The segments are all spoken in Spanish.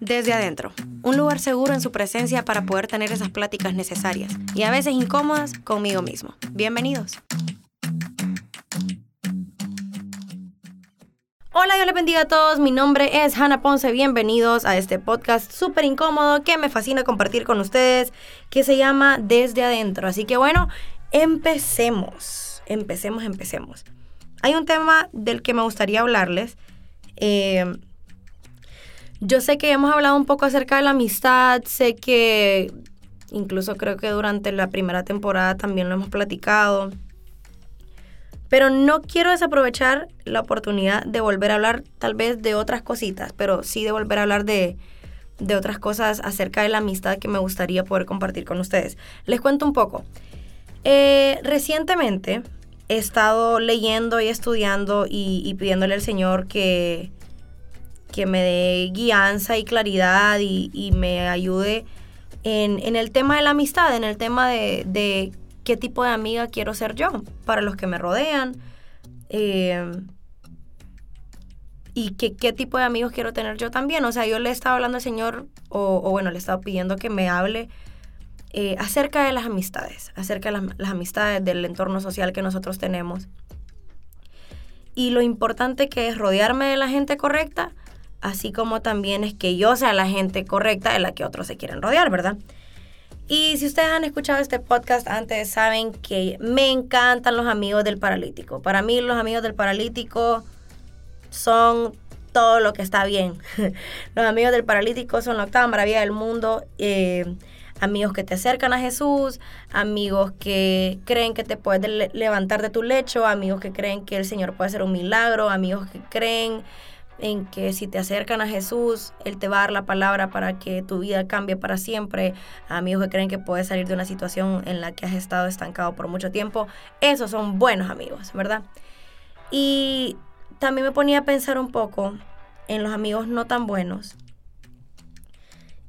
Desde adentro, un lugar seguro en su presencia para poder tener esas pláticas necesarias y a veces incómodas conmigo mismo. Bienvenidos. Hola, Dios les bendiga a todos. Mi nombre es Hannah Ponce. Bienvenidos a este podcast súper incómodo que me fascina compartir con ustedes, que se llama Desde Adentro. Así que bueno, empecemos. Empecemos, empecemos. Hay un tema del que me gustaría hablarles. Eh, yo sé que hemos hablado un poco acerca de la amistad, sé que incluso creo que durante la primera temporada también lo hemos platicado. Pero no quiero desaprovechar la oportunidad de volver a hablar tal vez de otras cositas, pero sí de volver a hablar de, de otras cosas acerca de la amistad que me gustaría poder compartir con ustedes. Les cuento un poco. Eh, recientemente he estado leyendo y estudiando y, y pidiéndole al Señor que, que me dé guianza y claridad y, me ayude en, el tema de la amistad, en el tema de, qué tipo de amiga quiero ser yo para los que me rodean. Eh, y qué tipo de amigos quiero tener yo también. O sea, yo le he estado hablando al Señor, o, bueno, le he estado pidiendo que me hable eh, acerca de las amistades, acerca de las, amistades del entorno social que nosotros tenemos. Y lo importante que es rodearme de la gente correcta así como también es que yo sea la gente correcta de la que otros se quieren rodear, ¿verdad? Y si ustedes han escuchado este podcast antes, saben que me encantan los amigos del paralítico. Para mí los amigos del paralítico son todo lo que está bien. los amigos del paralítico son la octava maravilla del mundo. Eh, amigos que te acercan a Jesús, amigos que creen que te puedes levantar de tu lecho, amigos que creen que el Señor puede hacer un milagro, amigos que creen en que si te acercan a Jesús, Él te va a dar la palabra para que tu vida cambie para siempre. Amigos que creen que puedes salir de una situación en la que has estado estancado por mucho tiempo. Esos son buenos amigos, ¿verdad? Y también me ponía a pensar un poco en los amigos no tan buenos.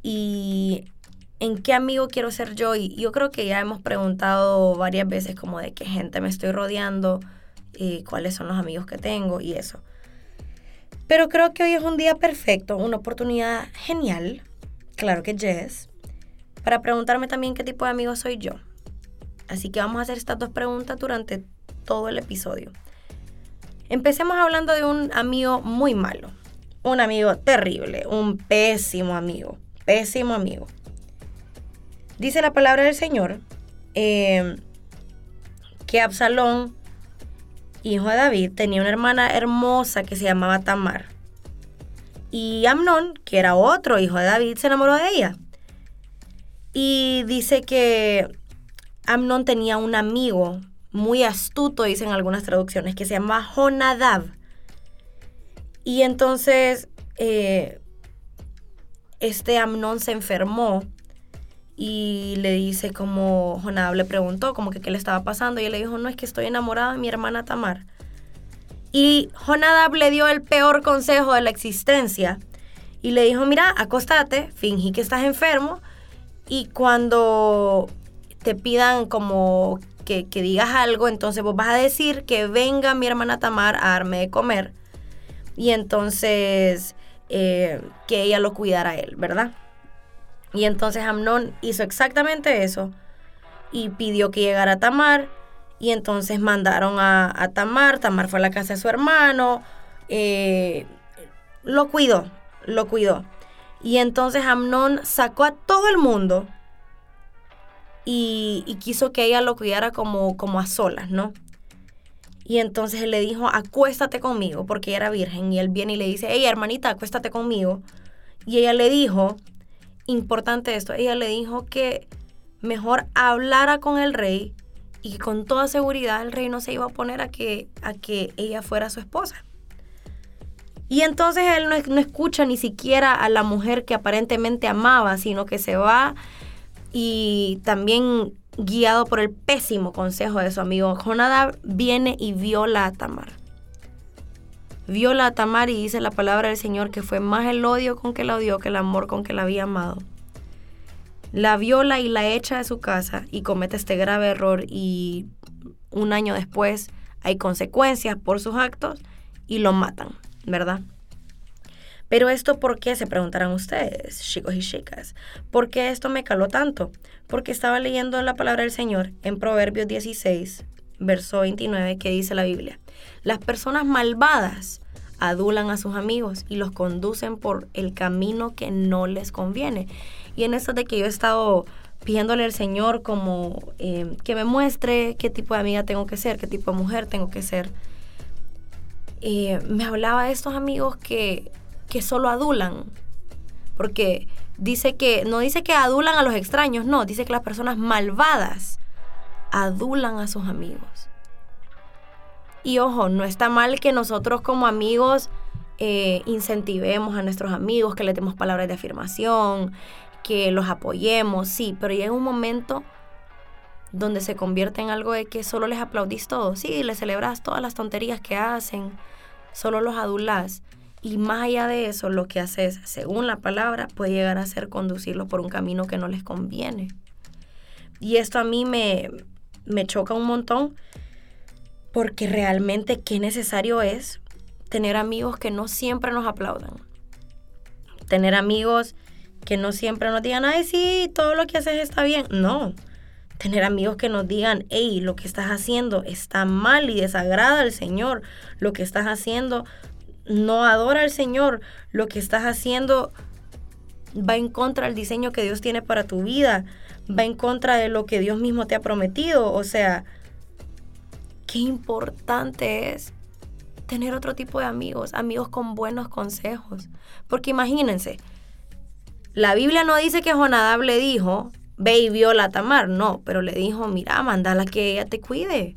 Y en qué amigo quiero ser yo. Y yo creo que ya hemos preguntado varias veces como de qué gente me estoy rodeando, y cuáles son los amigos que tengo y eso. Pero creo que hoy es un día perfecto, una oportunidad genial, claro que yes, para preguntarme también qué tipo de amigo soy yo. Así que vamos a hacer estas dos preguntas durante todo el episodio. Empecemos hablando de un amigo muy malo, un amigo terrible, un pésimo amigo, pésimo amigo. Dice la palabra del Señor eh, que Absalón hijo de David, tenía una hermana hermosa que se llamaba Tamar. Y Amnón, que era otro hijo de David, se enamoró de ella. Y dice que Amnón tenía un amigo muy astuto, dicen algunas traducciones, que se llama Jonadab. Y entonces eh, este Amnón se enfermó y le dice como Jonadab le preguntó como que qué le estaba pasando y él le dijo, no es que estoy enamorada de mi hermana Tamar. Y Jonadab le dio el peor consejo de la existencia y le dijo, mira, acostate, fingí que estás enfermo y cuando te pidan como que, digas algo, entonces vos vas a decir que venga mi hermana Tamar a darme de comer y entonces eh, que ella lo cuidara a él, ¿verdad? Y entonces Amnón hizo exactamente eso y pidió que llegara Tamar. Y entonces mandaron a, Tamar. Tamar fue a la casa de su hermano. Eh, lo cuidó, lo cuidó. Y entonces Amnón sacó a todo el mundo y, quiso que ella lo cuidara como, como a solas, ¿no? Y entonces él le dijo, acuéstate conmigo, porque ella era virgen. Y él viene y le dice, hey, hermanita, acuéstate conmigo. Y ella le dijo, importante esto, ella le dijo que mejor hablara con el rey y con toda seguridad el rey no se iba a poner a que, a que ella fuera su esposa. Y entonces él no, no, escucha ni siquiera a la mujer que aparentemente amaba, sino que se va y también guiado por el pésimo consejo de su amigo. Jonadab, viene y viola a Tamar viola a Tamar y dice la palabra del Señor que fue más el odio con que la odió que el amor con que la había amado. La viola y la echa de su casa y comete este grave error y un año después hay consecuencias por sus actos y lo matan, ¿verdad? Pero esto, ¿por qué? Se preguntarán ustedes, chicos y chicas. ¿Por qué esto me caló tanto? Porque estaba leyendo la palabra del Señor en Proverbios 16, verso 29, que dice la Biblia. Las personas malvadas adulan a sus amigos y los conducen por el camino que no les conviene. Y en eso de que yo he estado pidiéndole al Señor como eh, que me muestre qué tipo de amiga tengo que ser, qué tipo de mujer tengo que ser. Eh, me hablaba de estos amigos que, que solo adulan, porque dice que, no dice que adulan a los extraños, no, dice que las personas malvadas adulan a sus amigos. Y ojo, no está mal que nosotros como amigos eh, incentivemos a nuestros amigos, que les demos palabras de afirmación, que los apoyemos, sí, pero llega un momento donde se convierte en algo de que solo les aplaudís todo, sí, les celebras todas las tonterías que hacen, solo los adulás. Y más allá de eso, lo que haces, según la palabra, puede llegar a ser conducirlos por un camino que no les conviene. Y esto a mí me, me choca un montón porque realmente qué necesario es tener amigos que no siempre nos aplaudan. Tener amigos que no siempre nos digan, ay, sí, todo lo que haces está bien. No. Tener amigos que nos digan, hey, lo que estás haciendo está mal y desagrada al Señor. Lo que estás haciendo no adora al Señor. Lo que estás haciendo va en contra del diseño que Dios tiene para tu vida. Va en contra de lo que Dios mismo te ha prometido. O sea, qué importante es tener otro tipo de amigos, amigos con buenos consejos. Porque imagínense, la Biblia no dice que Jonadab le dijo, ve y viola Tamar, no, pero le dijo, mira, mandala que ella te cuide.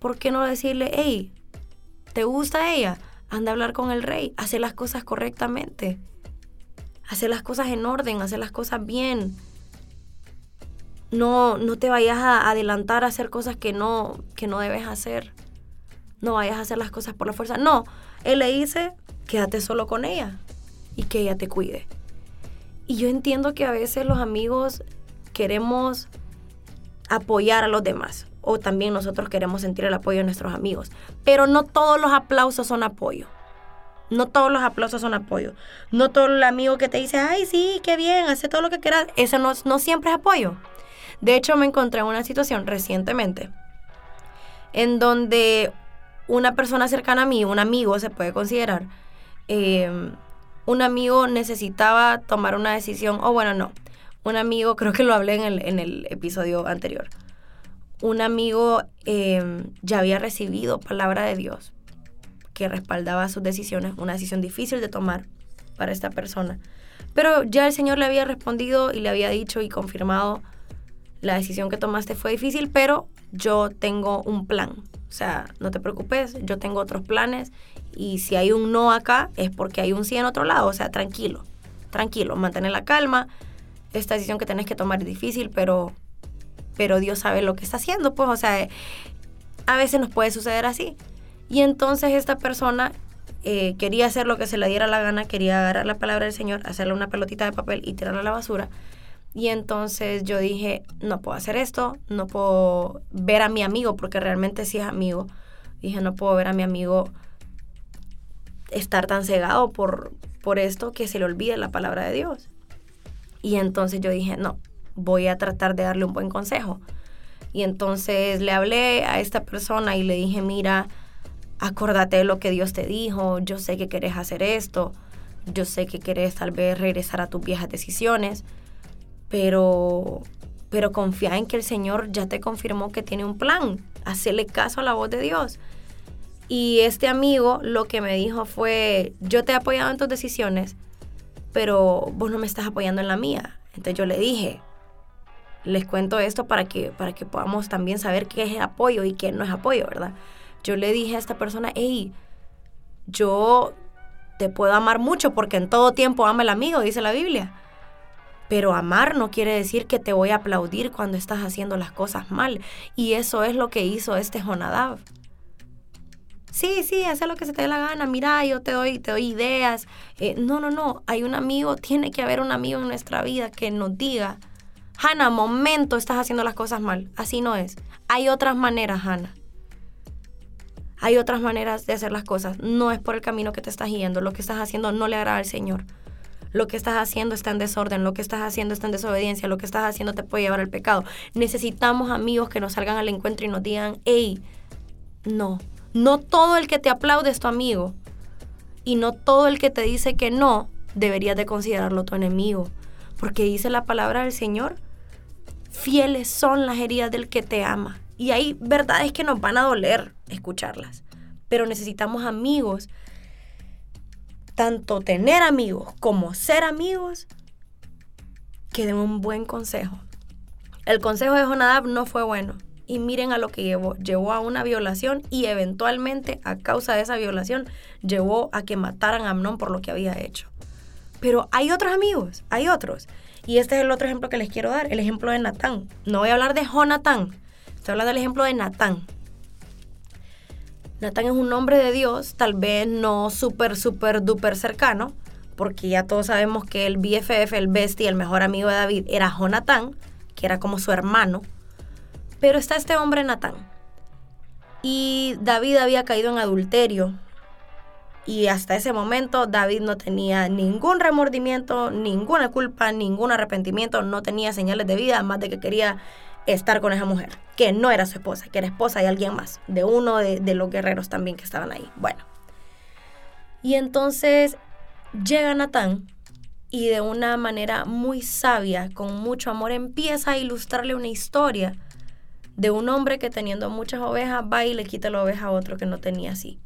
¿Por qué no decirle, hey, ¿te gusta ella? Anda a hablar con el rey, hace las cosas correctamente, hace las cosas en orden, hace las cosas bien. No, no te vayas a adelantar a hacer cosas que no, que no debes hacer. No vayas a hacer las cosas por la fuerza. No, él le dice, quédate solo con ella y que ella te cuide. Y yo entiendo que a veces los amigos queremos apoyar a los demás o también nosotros queremos sentir el apoyo de nuestros amigos, pero no todos los aplausos son apoyo. No todos los aplausos son apoyo. No todo el amigo que te dice, ay, sí, qué bien, hace todo lo que quieras. Eso no, no siempre es apoyo. De hecho, me encontré en una situación recientemente en donde una persona cercana a mí, un amigo se puede considerar, eh, un amigo necesitaba tomar una decisión, o bueno, no, un amigo, creo que lo hablé en el, en el episodio anterior, un amigo em, ya había recibido palabra de Dios que respaldaba sus decisiones, una decisión difícil de tomar para esta persona. Pero ya el Señor le había respondido y le había dicho y confirmado, la decisión que tomaste fue difícil, pero yo tengo un plan. O sea, no te preocupes, yo tengo otros planes y si hay un no acá es porque hay un sí en otro lado. O sea, tranquilo, tranquilo, mantener la calma. Esta decisión que tenés que tomar es difícil, pero, pero Dios sabe lo que está haciendo. Pues, o sea, a veces nos puede suceder así. Y entonces esta persona eh, quería hacer lo que se le diera la gana, quería agarrar la palabra del Señor, hacerle una pelotita de papel y tirarla a la basura. Y entonces yo dije, no puedo hacer esto, no puedo ver a mi amigo, porque realmente sí es amigo. Dije, no puedo ver a mi amigo estar tan cegado por, por esto que se le olvide la palabra de Dios. Y entonces yo dije, no, voy a tratar de darle un buen consejo. Y entonces le hablé a esta persona y le dije, mira, acordate de lo que Dios te dijo, yo sé que querés hacer esto, yo sé que querés tal vez regresar a tus viejas decisiones, pero, pero confía en que el Señor ya te confirmó que tiene un plan, hacerle caso a la voz de Dios. Y este amigo lo que me dijo fue, yo te he apoyado en tus decisiones, pero vos no me estás apoyando en la mía. Entonces yo le dije, les cuento esto para que, para que podamos también saber qué es apoyo y qué no es apoyo, ¿verdad? Yo le dije a esta persona, hey, yo te puedo amar mucho porque en todo tiempo ama el amigo, dice la Biblia. Pero amar no quiere decir que te voy a aplaudir cuando estás haciendo las cosas mal. Y eso es lo que hizo este Jonadab sí, sí, haz lo que se te dé la gana, mira, yo te doy, te doy ideas. Eh, no, no, no, hay un amigo, tiene que haber un amigo en nuestra vida que nos diga, Hanna, momento, estás haciendo las cosas mal. Así no es. Hay otras maneras, Hanna. Hay otras maneras de hacer las cosas. No es por el camino que te estás yendo. Lo que estás haciendo no le agrada al Señor. Lo que estás haciendo está en desorden, lo que estás haciendo está en desobediencia, lo que estás haciendo te puede llevar al pecado. Necesitamos amigos que nos salgan al encuentro y nos digan, hey, no, no todo el que te aplaude es tu amigo. Y no todo el que te dice que no, deberías de considerarlo tu enemigo. Porque dice la palabra del Señor, fieles son las heridas del que te ama. Y hay verdades que nos van a doler escucharlas. Pero necesitamos amigos tanto tener amigos como ser amigos que den un buen consejo. El consejo de Jonadab no fue bueno. Y miren a lo que llevó. Llevó a una violación y eventualmente a causa de esa violación llevó a que mataran a Amnón por lo que había hecho. Pero hay otros amigos, hay otros. Y este es el otro ejemplo que les quiero dar, el ejemplo de Natán. No voy a hablar de Jonatán, estoy hablando del ejemplo de Natán. Natán es un hombre de Dios, tal vez no súper, súper, duper cercano, porque ya todos sabemos que el BFF, el bestie, el mejor amigo de David, era Jonatán, que era como su hermano. Pero está este hombre Natán. Y David había caído en adulterio. Y hasta ese momento David no tenía ningún remordimiento, ninguna culpa, ningún arrepentimiento, no tenía señales de vida, más de que quería estar con esa mujer, que no era su esposa, que era esposa de alguien más, de uno de, los guerreros también que estaban ahí. Bueno. Y entonces llega Natán y de una manera muy sabia, con mucho amor, empieza a ilustrarle una historia de un hombre que teniendo muchas ovejas va y le quita la oveja a otro que no tenía así.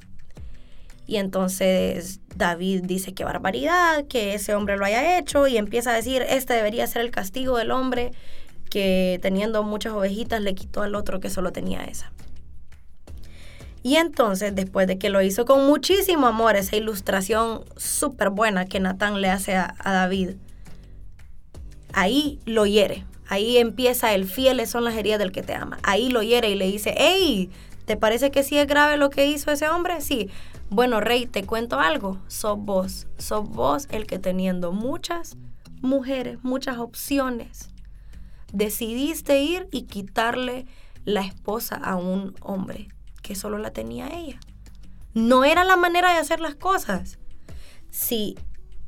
Y entonces David dice que barbaridad, que ese hombre lo haya hecho y empieza a decir, este debería ser el castigo del hombre que teniendo muchas ovejitas le quitó al otro que solo tenía esa. Y entonces, después de que lo hizo con muchísimo amor, esa ilustración súper buena que Natán le hace a, David, ahí lo hiere. Ahí empieza el fieles son las heridas del que te ama. Ahí lo hiere y le dice, hey, ¿te parece que sí es grave lo que hizo ese hombre? Sí. Bueno, rey, te cuento algo. Sos vos. Sos vos el que teniendo muchas mujeres, muchas opciones, decidiste ir y quitarle la esposa a un hombre que solo la tenía ella. No era la manera de hacer las cosas. Si,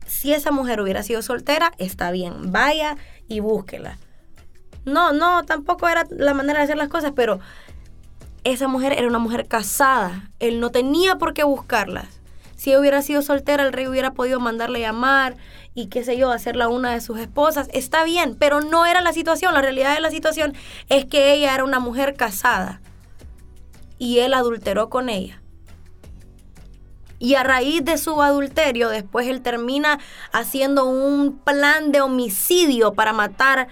si esa mujer hubiera sido soltera, está bien, vaya y búsquela. No, no, tampoco era la manera de hacer las cosas, pero esa mujer era una mujer casada. Él no tenía por qué buscarlas. Si hubiera sido soltera, el rey hubiera podido mandarle llamar y qué sé yo, hacerla una de sus esposas. Está bien, pero no era la situación. La realidad de la situación es que ella era una mujer casada y él adulteró con ella. Y a raíz de su adulterio, después él termina haciendo un plan de homicidio para matar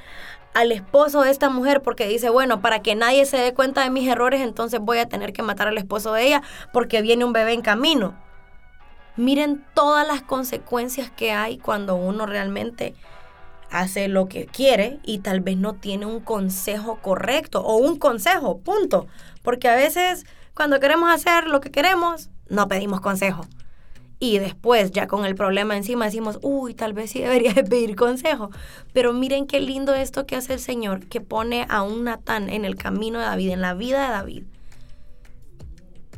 al esposo de esta mujer porque dice, bueno, para que nadie se dé cuenta de mis errores, entonces voy a tener que matar al esposo de ella porque viene un bebé en camino. Miren todas las consecuencias que hay cuando uno realmente hace lo que quiere y tal vez no tiene un consejo correcto o un consejo, punto. Porque a veces cuando queremos hacer lo que queremos, no pedimos consejo. Y después, ya con el problema encima, decimos, uy, tal vez sí debería de pedir consejo. Pero miren qué lindo esto que hace el Señor, que pone a un Natán en el camino de David, en la vida de David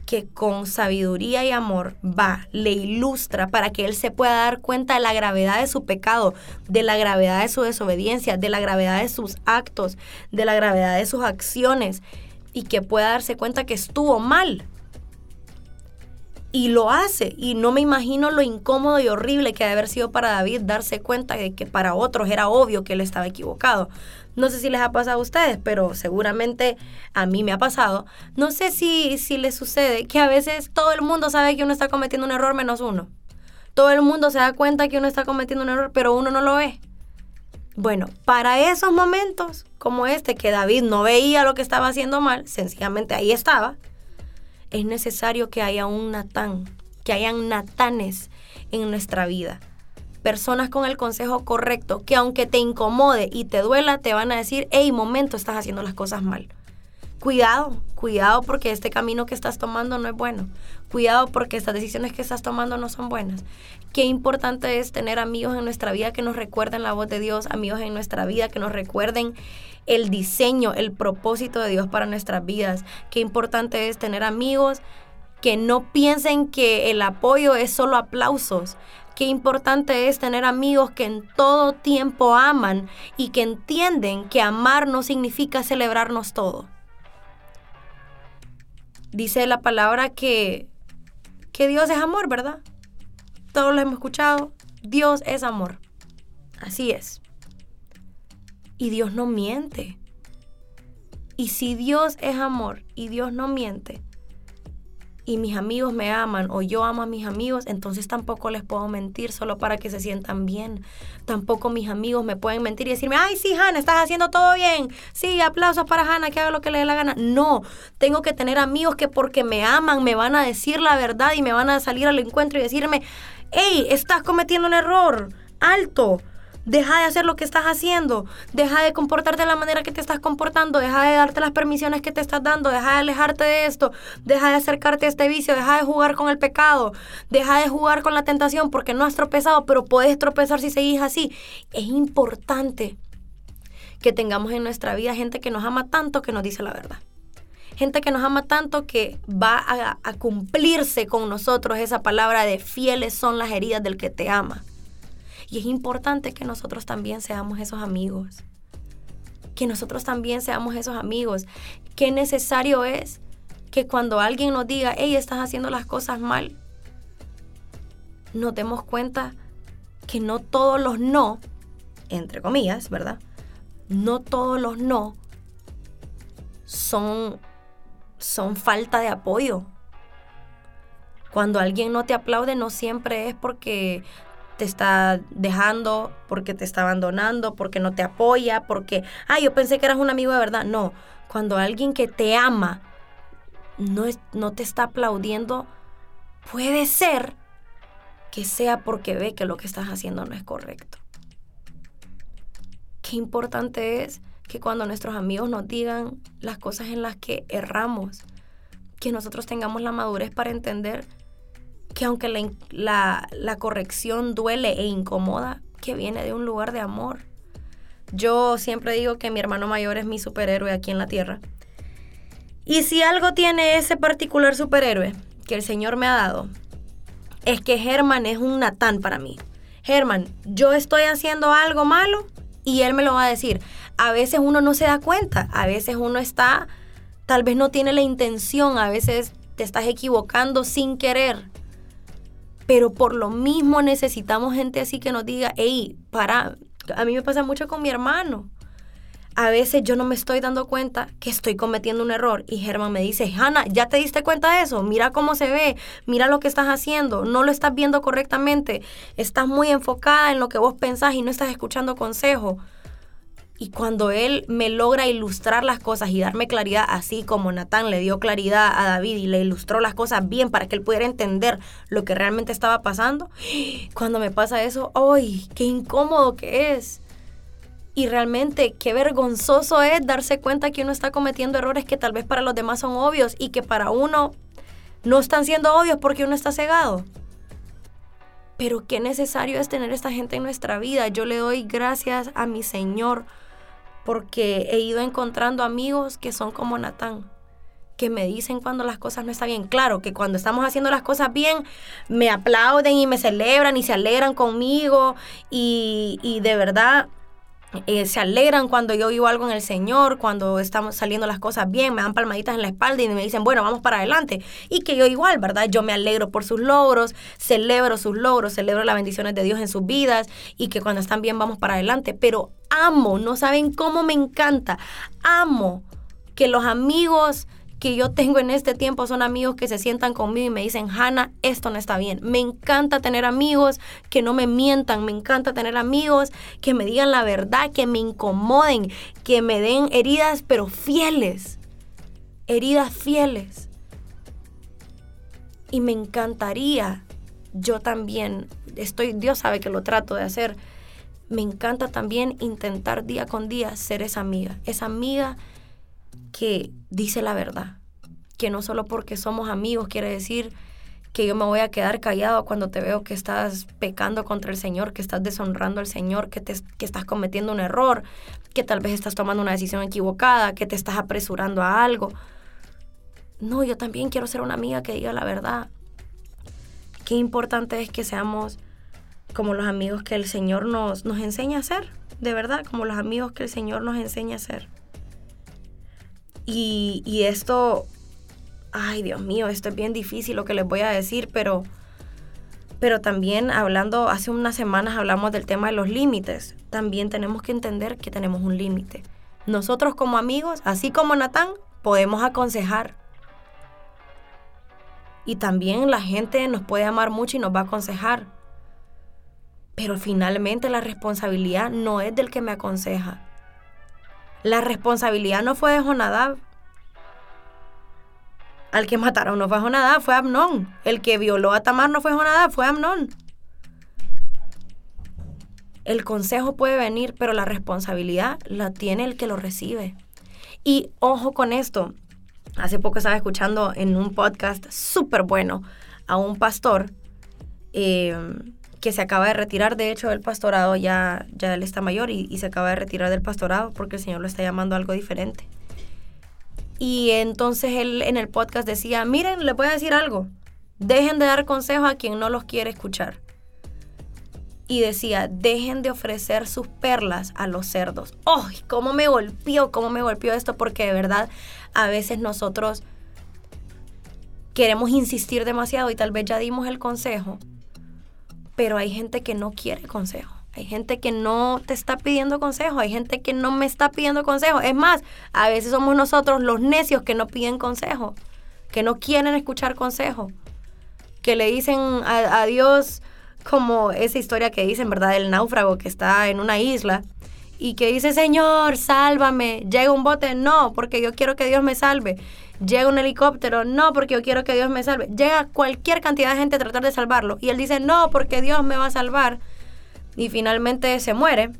que con sabiduría y amor va, le ilustra para que él se pueda dar cuenta de la gravedad de su pecado, de la gravedad de su desobediencia, de la gravedad de sus actos, de la gravedad de sus acciones y que pueda darse cuenta que estuvo mal. Y lo hace. Y no me imagino lo incómodo y horrible que ha de haber sido para David darse cuenta de que para otros era obvio que él estaba equivocado. No sé si les ha pasado a ustedes, pero seguramente a mí me ha pasado. No sé si, si les sucede que a veces todo el mundo sabe que uno está cometiendo un error menos uno. Todo el mundo se da cuenta que uno está cometiendo un error, pero uno no lo ve. Bueno, para esos momentos como este, que David no veía lo que estaba haciendo mal, sencillamente ahí estaba, es necesario que haya un Natán, que hayan Natanes en nuestra vida personas con el consejo correcto, que aunque te incomode y te duela, te van a decir, hey, momento, estás haciendo las cosas mal. Cuidado, cuidado porque este camino que estás tomando no es bueno. Cuidado porque estas decisiones que estás tomando no son buenas. Qué importante es tener amigos en nuestra vida que nos recuerden la voz de Dios, amigos en nuestra vida que nos recuerden el diseño, el propósito de Dios para nuestras vidas. Qué importante es tener amigos que no piensen que el apoyo es solo aplausos. Qué importante es tener amigos que en todo tiempo aman y que entienden que amar no significa celebrarnos todo. Dice la palabra que, que Dios es amor, ¿verdad? Todos lo hemos escuchado. Dios es amor. Así es. Y Dios no miente. Y si Dios es amor y Dios no miente, y mis amigos me aman o yo amo a mis amigos, entonces tampoco les puedo mentir solo para que se sientan bien. Tampoco mis amigos me pueden mentir y decirme, ay, sí, Hannah, estás haciendo todo bien. Sí, aplausos para Hannah, que haga lo que le dé la gana. No, tengo que tener amigos que porque me aman me van a decir la verdad y me van a salir al encuentro y decirme, hey, estás cometiendo un error, alto Deja de hacer lo que estás haciendo. Deja de comportarte de la manera que te estás comportando. Deja de darte las permisiones que te estás dando. Deja de alejarte de esto. Deja de acercarte a este vicio. Deja de jugar con el pecado. Deja de jugar con la tentación porque no has tropezado, pero puedes tropezar si seguís así. Es importante que tengamos en nuestra vida gente que nos ama tanto que nos dice la verdad. Gente que nos ama tanto que va a, a cumplirse con nosotros esa palabra de fieles son las heridas del que te ama y es importante que nosotros también seamos esos amigos. Que nosotros también seamos esos amigos. Qué necesario es que cuando alguien nos diga, hey, estás haciendo las cosas mal, nos demos cuenta que no todos los no, entre comillas, ¿verdad? No todos los no son, son falta de apoyo. Cuando alguien no te aplaude, no siempre es porque te está dejando, porque te está abandonando, porque no te apoya, porque, ay, yo pensé que eras un amigo de verdad. No, cuando alguien que te ama no, no te está aplaudiendo, puede ser que sea porque ve que lo que estás haciendo no es correcto. Qué importante es que cuando nuestros amigos nos digan las cosas en las que erramos, que nosotros tengamos la madurez para entender que aunque la, corrección duele e incomoda, que viene de un lugar de amor. Yo siempre digo que mi hermano mayor es mi superhéroe aquí en la tierra. Y si algo tiene ese particular superhéroe que el Señor me ha dado, es que Germán es un Natán para mí. Germán, yo estoy haciendo algo malo y él me lo va a decir. A veces uno no se da cuenta, a veces uno está, tal vez no tiene la intención, a veces te estás equivocando sin querer. Pero por lo mismo necesitamos gente así que nos diga, hey, para, a mí me pasa mucho con mi hermano. A veces yo no me estoy dando cuenta que estoy cometiendo un error y Germán me dice, Hanna, ¿ya te diste cuenta de eso? Mira cómo se ve, mira lo que estás haciendo, no lo estás viendo correctamente, estás muy enfocada en lo que vos pensás y no estás escuchando consejo. Y cuando él me logra ilustrar las cosas y darme claridad, así como Natán le dio claridad a David y le ilustró las cosas bien para que él pudiera entender lo que realmente estaba pasando, cuando me pasa eso, ¡ay! ¡Qué incómodo que es! Y realmente qué vergonzoso es darse cuenta que uno está cometiendo errores que tal vez para los demás son obvios y que para uno no están siendo obvios porque uno está cegado. Pero qué necesario es tener esta gente en nuestra vida. Yo le doy gracias a mi Señor porque he ido encontrando amigos que son como Natán, que me dicen cuando las cosas no están bien. Claro, que cuando estamos haciendo las cosas bien, me aplauden y me celebran y se alegran conmigo y, y de verdad eh, se alegran cuando yo vivo algo en el Señor, cuando estamos saliendo las cosas bien, me dan palmaditas en la espalda y me dicen, bueno, vamos para adelante. Y que yo igual, ¿verdad? Yo me alegro por sus logros, celebro sus logros, celebro las bendiciones de Dios en sus vidas y que cuando están bien vamos para adelante. Pero amo, no saben cómo me encanta, amo que los amigos que yo tengo en este tiempo son amigos que se sientan conmigo y me dicen, Hanna, esto no está bien. Me encanta tener amigos que no me mientan, me encanta tener amigos que me digan la verdad, que me incomoden, que me den heridas, pero fieles. Heridas fieles. Y me encantaría, yo también, estoy, Dios sabe que lo trato de hacer, me encanta también intentar día con día ser esa amiga, esa amiga que dice la verdad, que no solo porque somos amigos quiere decir que yo me voy a quedar callado cuando te veo que estás pecando contra el Señor, que estás deshonrando al Señor, que, te, que estás cometiendo un error, que tal vez estás tomando una decisión equivocada, que te estás apresurando a algo. no, yo también quiero ser una amiga que diga la verdad. Qué importante es que seamos como los amigos que el Señor nos, nos enseña a ser, de verdad, como los amigos que el Señor nos enseña a ser. Y, esto, ay Dios mío, esto es bien difícil lo que les voy a decir, pero pero también hablando, hace unas semanas hablamos del tema de los límites. También tenemos que entender que tenemos un límite. Nosotros como amigos, así como Natán, podemos aconsejar. Y también la gente nos puede amar mucho y nos va a aconsejar. Pero finalmente la responsabilidad no es del que me aconseja. La responsabilidad no fue de Jonadab, al que mataron no fue Jonadab, fue Amnón. El que violó a Tamar no fue Jonadab, fue Amnón. El consejo puede venir, pero la responsabilidad la tiene el que lo recibe. Y ojo con esto. Hace poco estaba escuchando en un podcast súper bueno a un pastor eh, que se acaba de retirar, de hecho, del pastorado, ya, ya él está mayor y, se acaba de retirar del pastorado porque el Señor lo está llamando algo diferente. Y entonces él en el podcast decía, miren, le voy a decir algo, dejen de dar consejos a quien no los quiere escuchar. Y decía, dejen de ofrecer sus perlas a los cerdos. ¡Ay! ¿Cómo me golpeó? ¿Cómo me golpeó esto? Porque de verdad a veces nosotros queremos insistir demasiado y tal vez ya dimos el consejo, pero hay gente que no quiere consejo. Hay gente que no te está pidiendo consejo, hay gente que no me está pidiendo consejo. Es más, a veces somos nosotros los necios que no piden consejo, que no quieren escuchar consejo, que le dicen a, Dios como esa historia que dicen, ¿verdad? El náufrago que está en una isla y que dice, Señor, sálvame. Llega un bote, no, porque yo quiero que Dios me salve. Llega un helicóptero, no, porque yo quiero que Dios me salve. Llega cualquier cantidad de gente a tratar de salvarlo. Y él dice, no, porque Dios me va a salvar y finalmente se muere,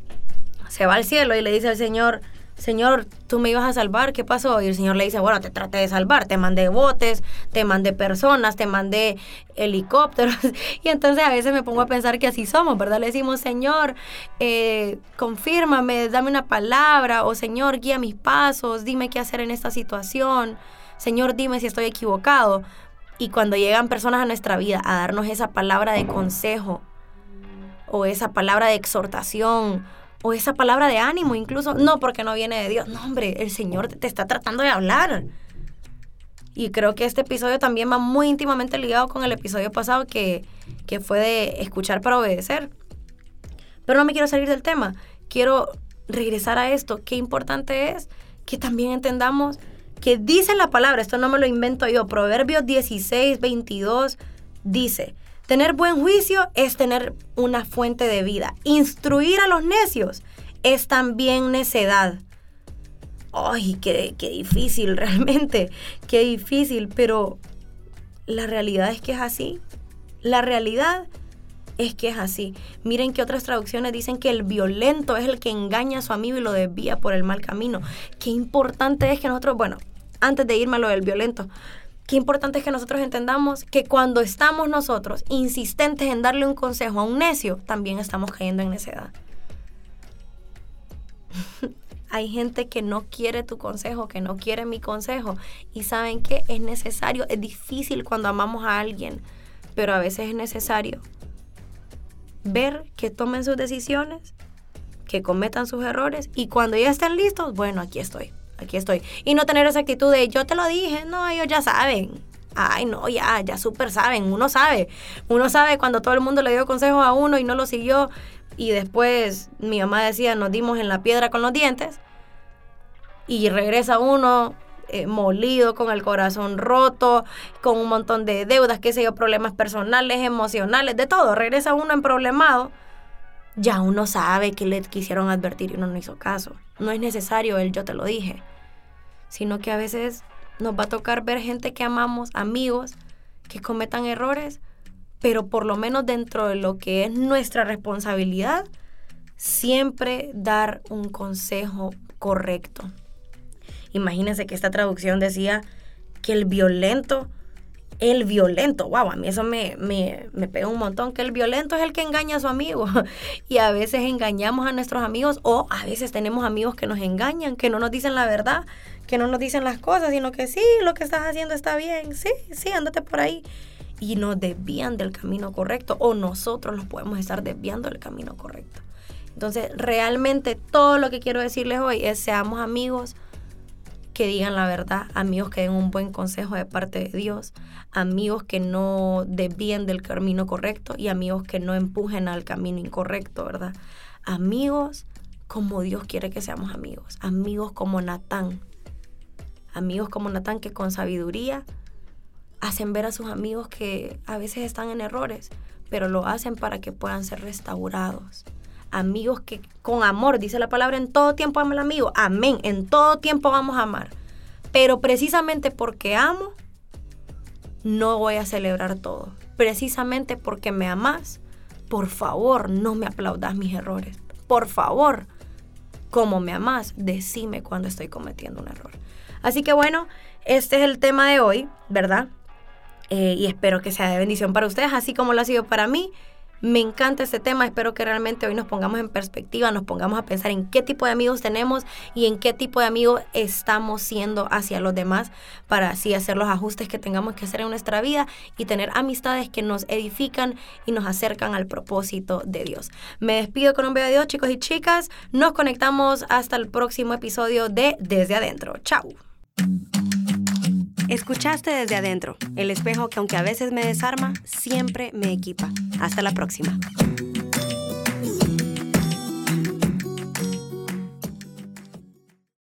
se va al cielo y le dice al Señor, Señor, tú me ibas a salvar, ¿qué pasó? Y el Señor le dice, bueno, te traté de salvar, te mandé botes, te mandé personas, te mandé helicópteros. Y entonces a veces me pongo a pensar que así somos, ¿verdad? Le decimos, Señor, eh, confírmame, dame una palabra, o Señor, guía mis pasos, dime qué hacer en esta situación, Señor, dime si estoy equivocado. Y cuando llegan personas a nuestra vida a darnos esa palabra de consejo, o esa palabra de exhortación o esa palabra de ánimo incluso. No, porque no viene de Dios. No, hombre, el Señor te está tratando de hablar. Y creo que este episodio también va muy íntimamente ligado con el episodio pasado que, que fue de escuchar para obedecer. Pero no me quiero salir del tema. Quiero regresar a esto. Qué importante es que también entendamos que dice la palabra, esto no me lo invento yo, Proverbios 16, 22 dice, Tener buen juicio es tener una fuente de vida. Instruir a los necios es también necedad. Ay, qué, qué difícil realmente, qué difícil, pero la realidad es que es así. La realidad es que es así. Miren que otras traducciones dicen que el violento es el que engaña a su amigo y lo desvía por el mal camino. Qué importante es que nosotros, bueno, antes de irme a lo del violento, Qué importante es que nosotros entendamos que cuando estamos nosotros insistentes en darle un consejo a un necio, también estamos cayendo en necedad. Hay gente que no quiere tu consejo, que no quiere mi consejo. Y saben que es necesario, es difícil cuando amamos a alguien, pero a veces es necesario ver que tomen sus decisiones, que cometan sus errores y cuando ya estén listos, bueno, aquí estoy aquí estoy. Y no tener esa actitud de yo te lo dije, no, ellos ya saben. Ay, no, ya, ya súper saben, uno sabe. Uno sabe cuando todo el mundo le dio consejos a uno y no lo siguió. Y después mi mamá decía, nos dimos en la piedra con los dientes. Y regresa uno eh, molido, con el corazón roto, con un montón de deudas, qué sé yo, problemas personales, emocionales, de todo. Regresa uno en problemado. Ya uno sabe que le quisieron advertir y uno no hizo caso. No es necesario el yo te lo dije sino que a veces nos va a tocar ver gente que amamos, amigos, que cometan errores, pero por lo menos dentro de lo que es nuestra responsabilidad, siempre dar un consejo correcto. Imagínense que esta traducción decía que el violento el violento, wow, a mí eso me, me, me pega un montón, que el violento es el que engaña a su amigo. y a veces engañamos a nuestros amigos o a veces tenemos amigos que nos engañan, que no nos dicen la verdad, que no nos dicen las cosas, sino que sí, lo que estás haciendo está bien, sí, sí, ándate por ahí. Y nos desvían del camino correcto o nosotros los podemos estar desviando del camino correcto. Entonces, realmente todo lo que quiero decirles hoy es seamos amigos que digan la verdad, amigos que den un buen consejo de parte de Dios, amigos que no desvíen del camino correcto y amigos que no empujen al camino incorrecto, ¿verdad? Amigos como Dios quiere que seamos amigos, amigos como Natán, amigos como Natán que con sabiduría hacen ver a sus amigos que a veces están en errores, pero lo hacen para que puedan ser restaurados amigos que con amor, dice la palabra, en todo tiempo amo al amigo. Amén, en todo tiempo vamos a amar. Pero precisamente porque amo, no voy a celebrar todo. Precisamente porque me amas, por favor, no me aplaudas mis errores. Por favor, como me amas, decime cuando estoy cometiendo un error. Así que bueno, este es el tema de hoy, ¿verdad? Eh, y espero que sea de bendición para ustedes, así como lo ha sido para mí. Me encanta este tema, espero que realmente hoy nos pongamos en perspectiva, nos pongamos a pensar en qué tipo de amigos tenemos y en qué tipo de amigos estamos siendo hacia los demás para así hacer los ajustes que tengamos que hacer en nuestra vida y tener amistades que nos edifican y nos acercan al propósito de Dios. Me despido con un beso de Dios, chicos y chicas. Nos conectamos hasta el próximo episodio de Desde Adentro. Chao. Escuchaste desde adentro, el espejo que aunque a veces me desarma, siempre me equipa. Hasta la próxima.